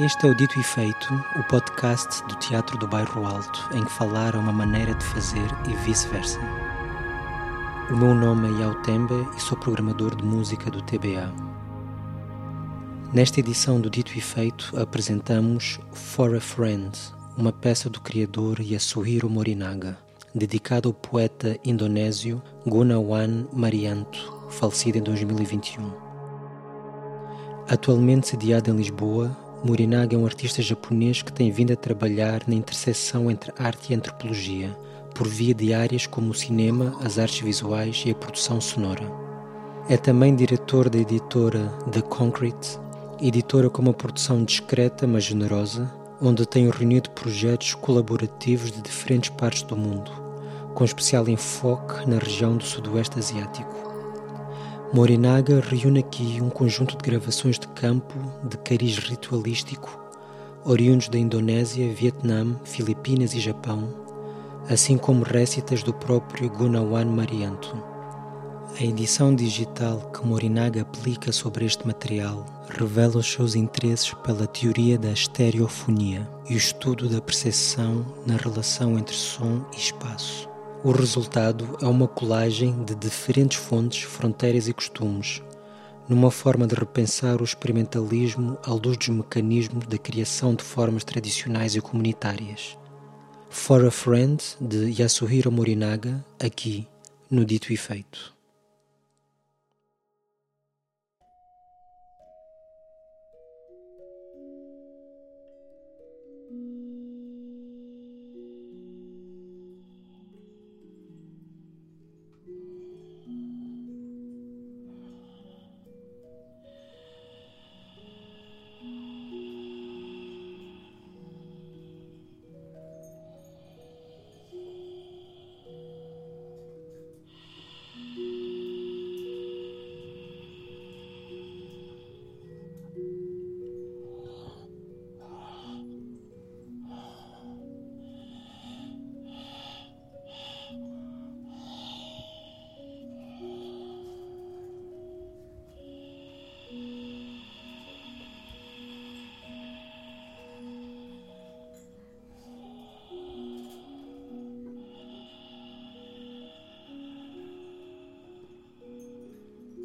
Este é o Dito e Feito, o podcast do Teatro do Bairro Alto, em que falar é uma maneira de fazer e vice-versa. O meu nome é Yao Tembe e sou programador de música do TBA. Nesta edição do Dito e Feito apresentamos For a Friend, uma peça do criador Yasuhiro Morinaga, dedicada ao poeta indonésio Gunawan Marianto, falecido em 2021. Atualmente sediado em Lisboa, Morinaga é um artista japonês que tem vindo a trabalhar na interseção entre arte e antropologia, por via de áreas como o cinema, as artes visuais e a produção sonora. É também diretor da editora The Concrete, editora com uma produção discreta mas generosa, onde tem reunido projetos colaborativos de diferentes partes do mundo, com especial enfoque na região do Sudoeste Asiático. Morinaga reúne aqui um conjunto de gravações de campo de cariz ritualístico, oriundos da Indonésia, Vietnã, Filipinas e Japão, assim como récitas do próprio Gunawan Marianto. A edição digital que Morinaga aplica sobre este material revela os seus interesses pela teoria da estereofonia e o estudo da percepção na relação entre som e espaço. O resultado é uma colagem de diferentes fontes, fronteiras e costumes, numa forma de repensar o experimentalismo à luz dos mecanismos da criação de formas tradicionais e comunitárias. For a Friend, de Yasuhiro Morinaga, aqui, no Dito e Feito.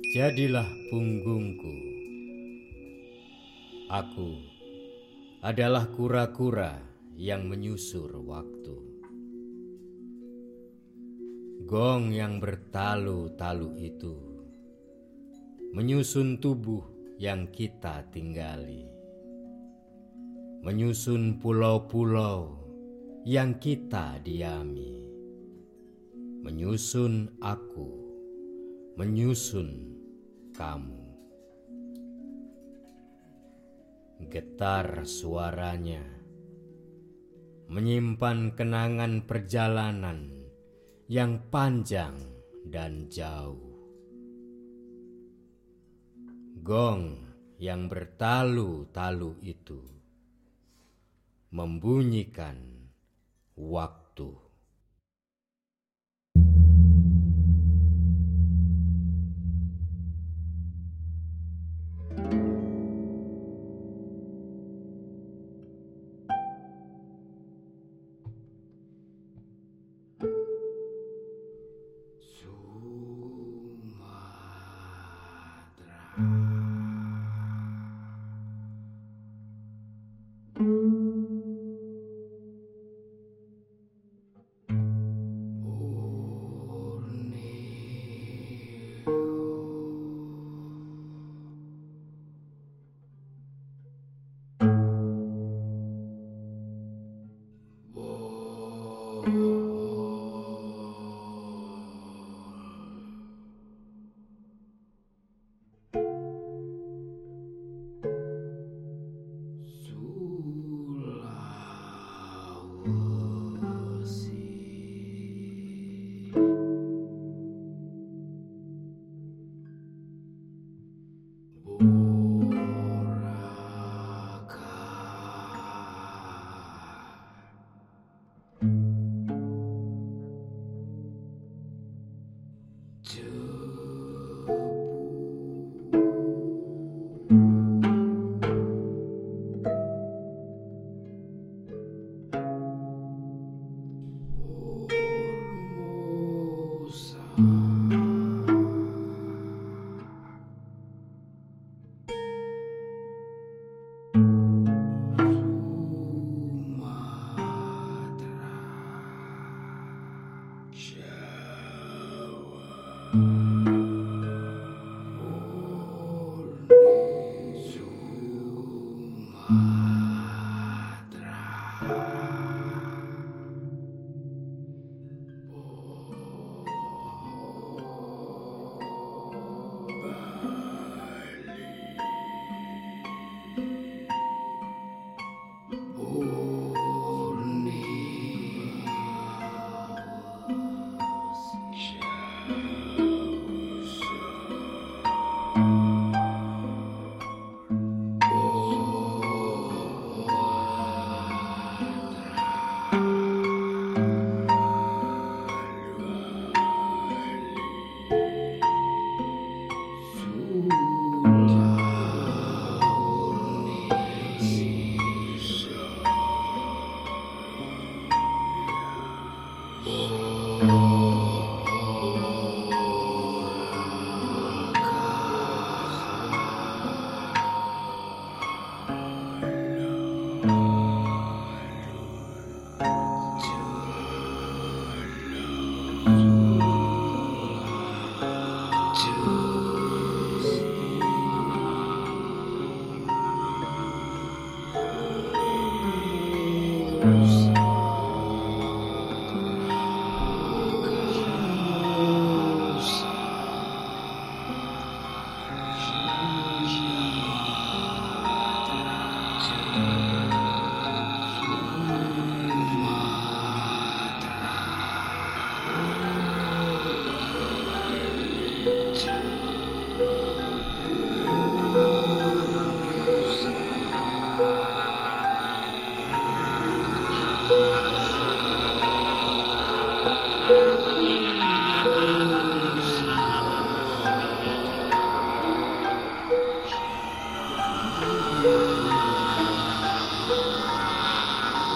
Jadilah punggungku. Aku adalah kura-kura yang menyusur waktu. Gong yang bertalu-talu itu menyusun tubuh yang kita tinggali. Menyusun pulau-pulau yang kita diami. Menyusun aku. Menyusun kamu. Getar suaranya menyimpan kenangan perjalanan yang panjang dan jauh. Gong yang bertalu-talu itu membunyikan waktu. Oh. Mm-hmm.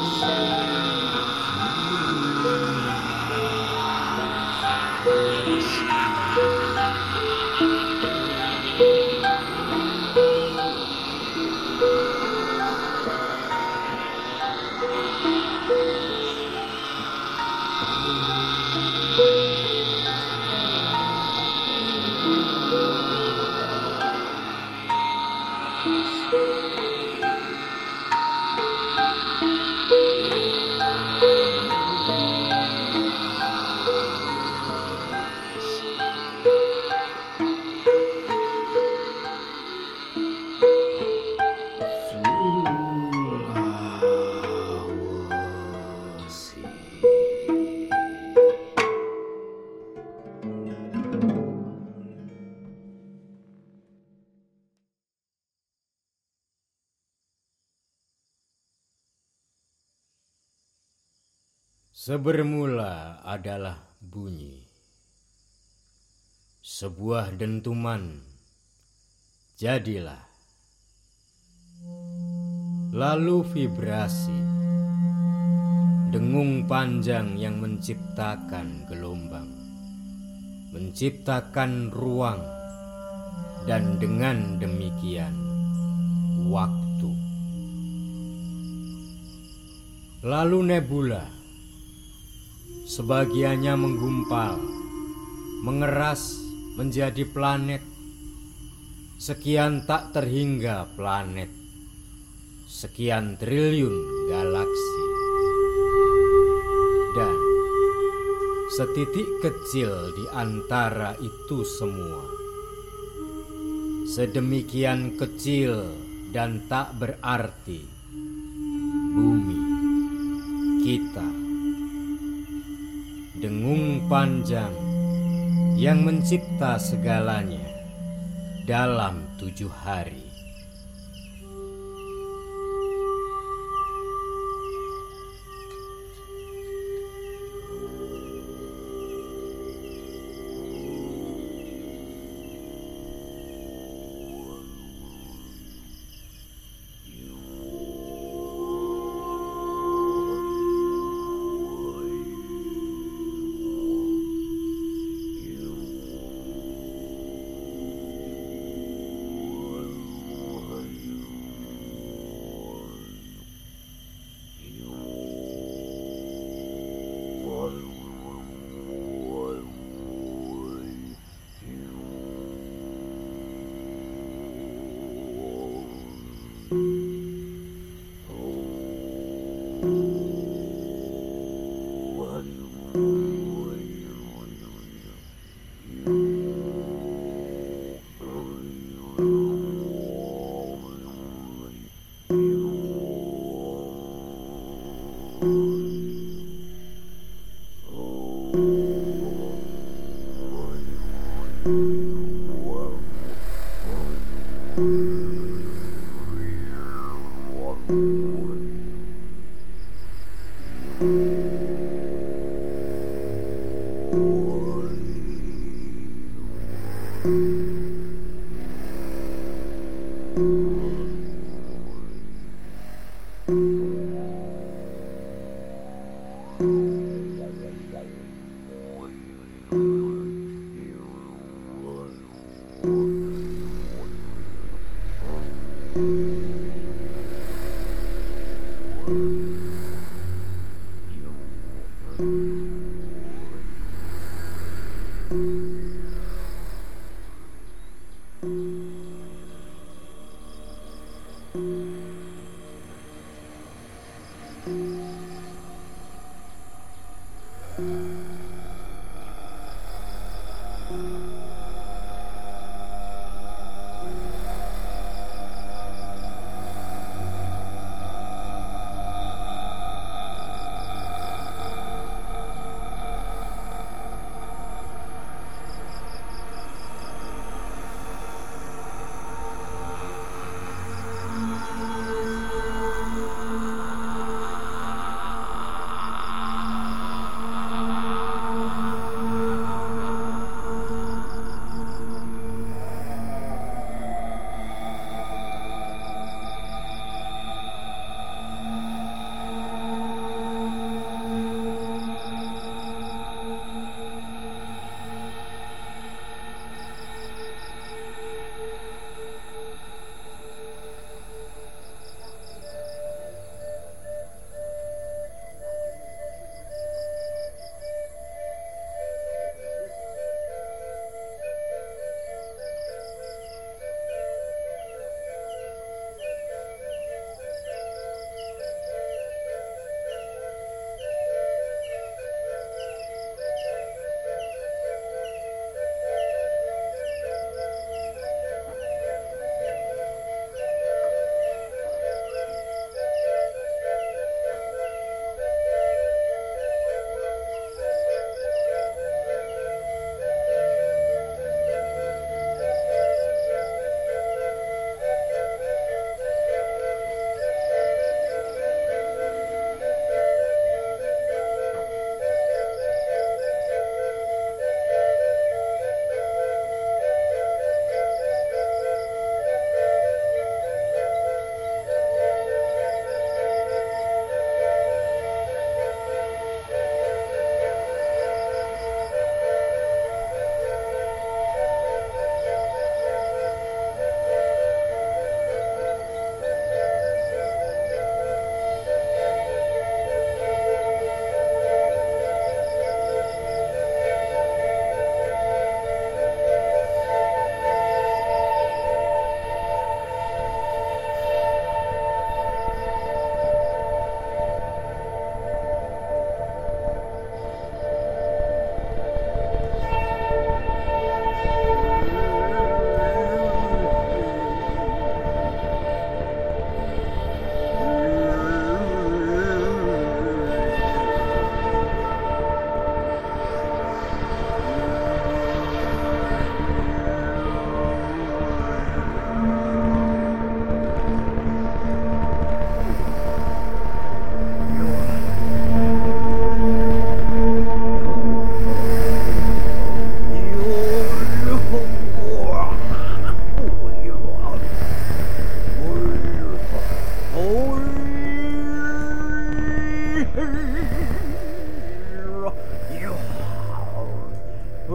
Música Sebermula adalah bunyi. Sebuah dentuman jadilah. Lalu vibrasi. Dengung panjang yang menciptakan gelombang. Menciptakan ruang. Dan dengan demikian waktu. Lalu nebula Sebagiannya menggumpal, mengeras menjadi planet. Sekian tak terhingga planet. Sekian triliun galaksi. Dan setitik kecil di antara itu semua. Sedemikian kecil dan tak berarti. Bumi kita dengung panjang yang mencipta segalanya dalam tujuh hari.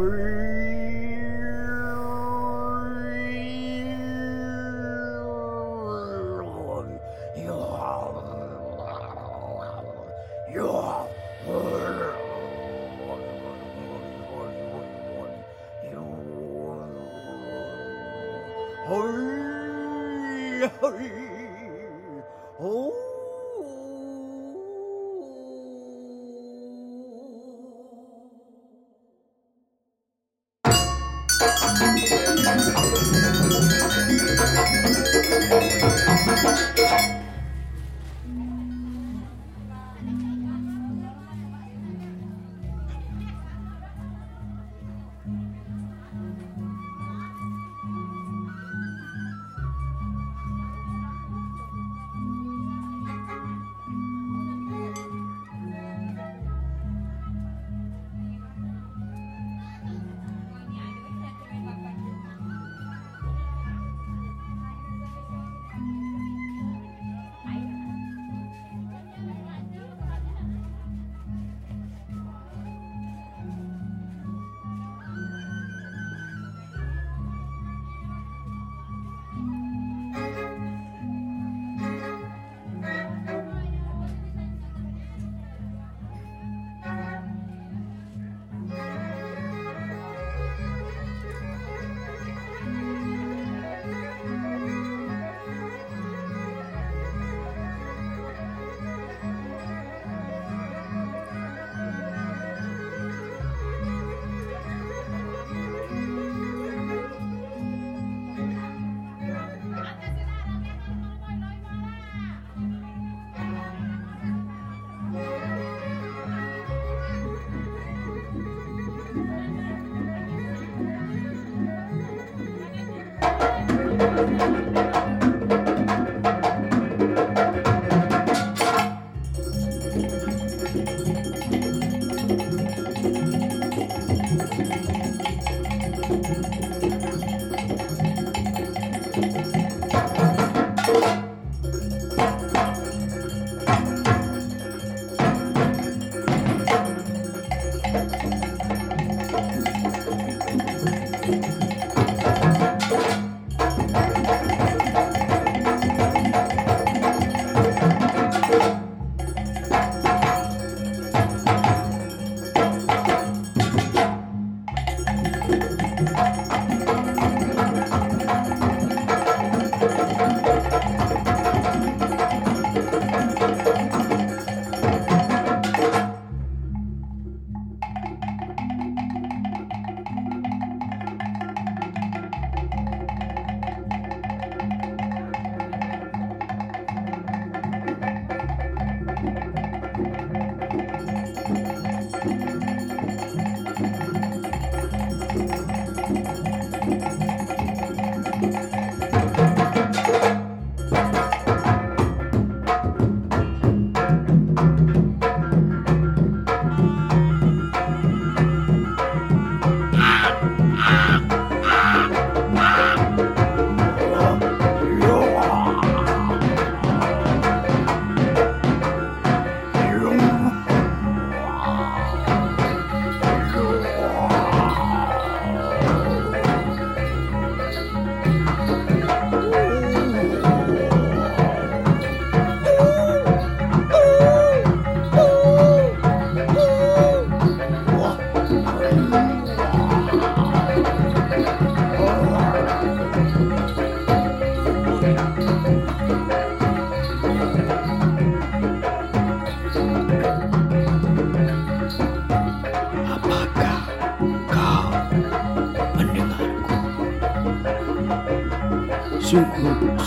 free.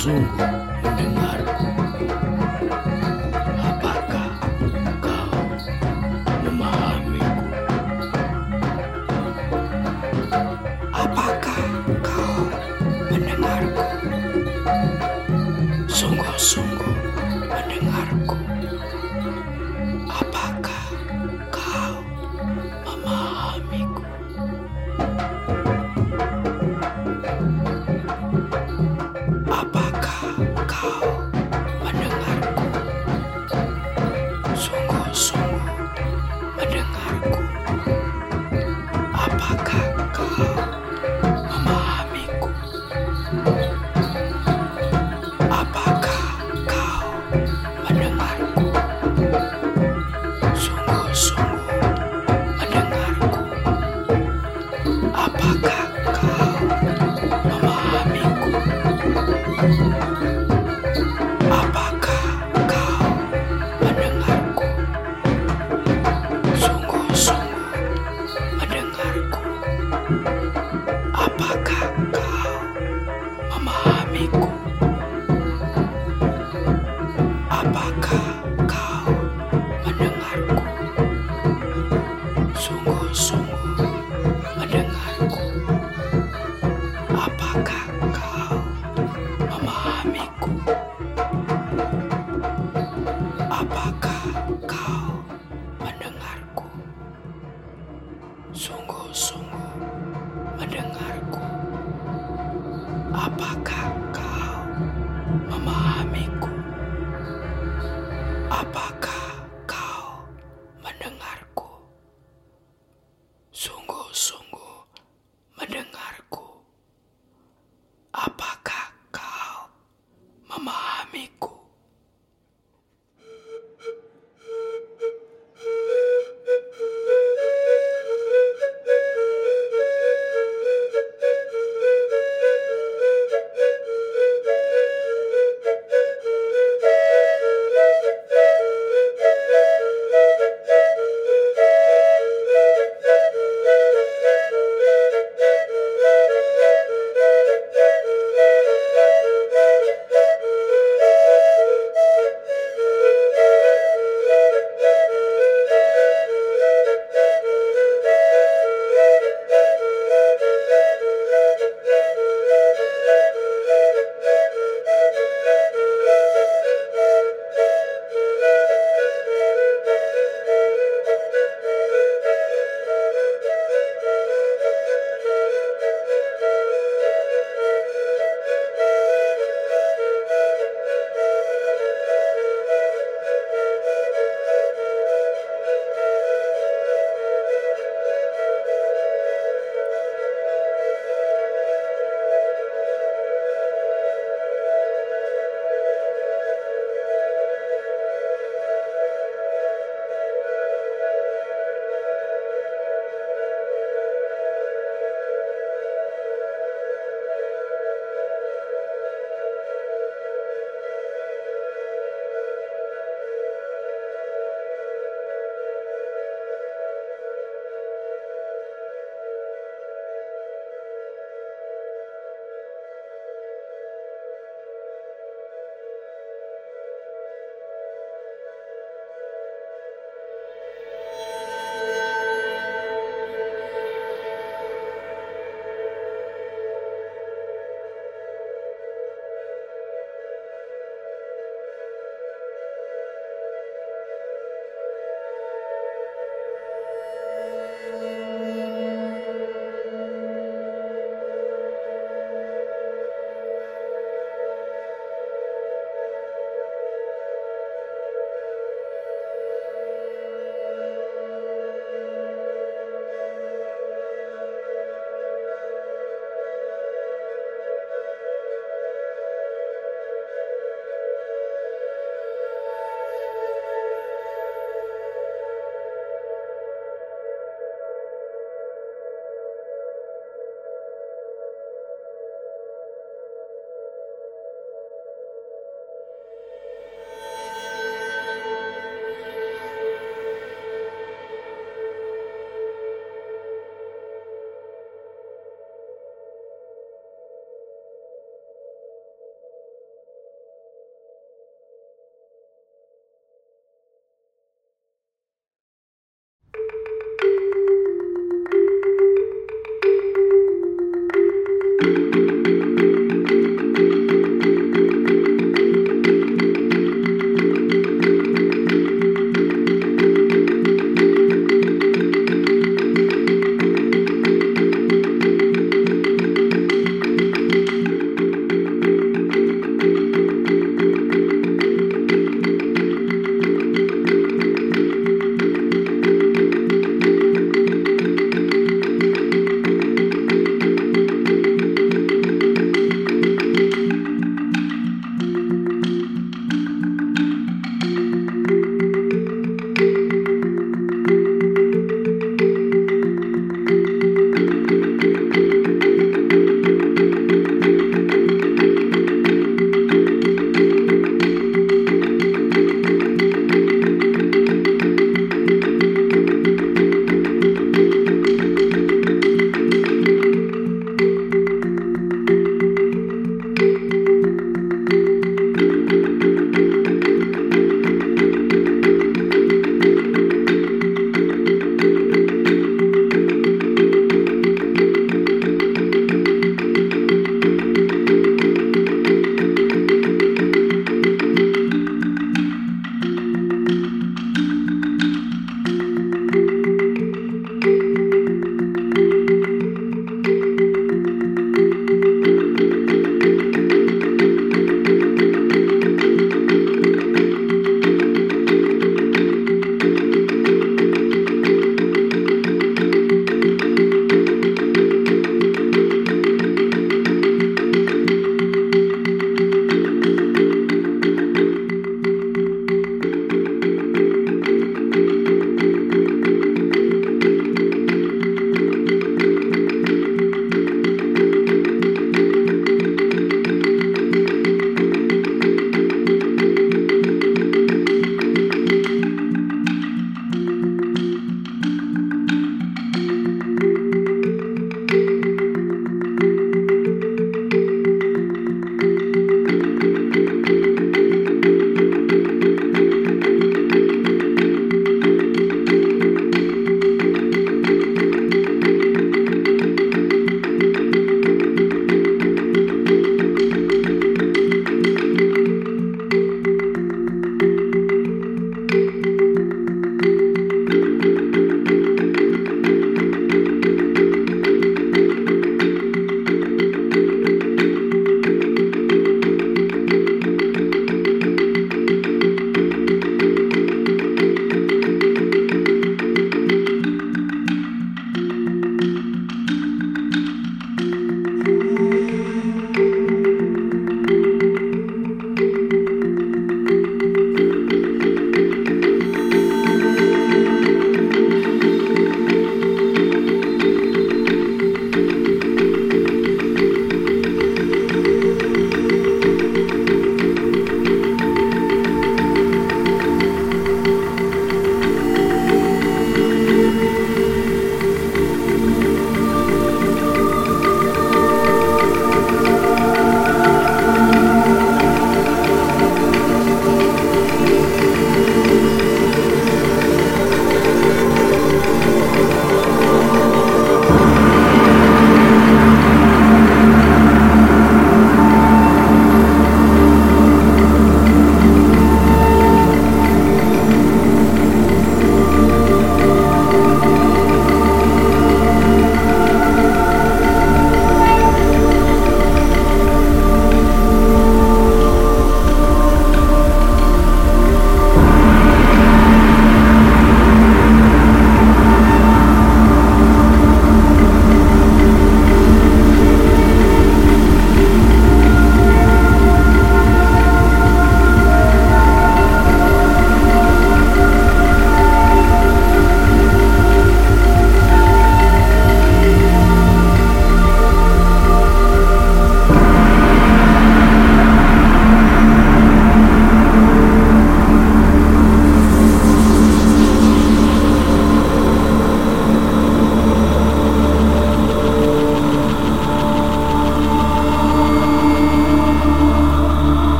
Zungu.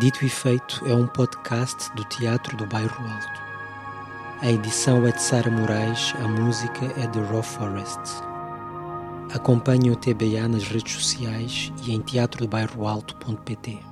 Dito e Feito é um podcast do Teatro do Bairro Alto. A edição é de Sara Moraes, a música é de Raw Forest. Acompanhe o TBA nas redes sociais e em teatrodobairroalto.pt.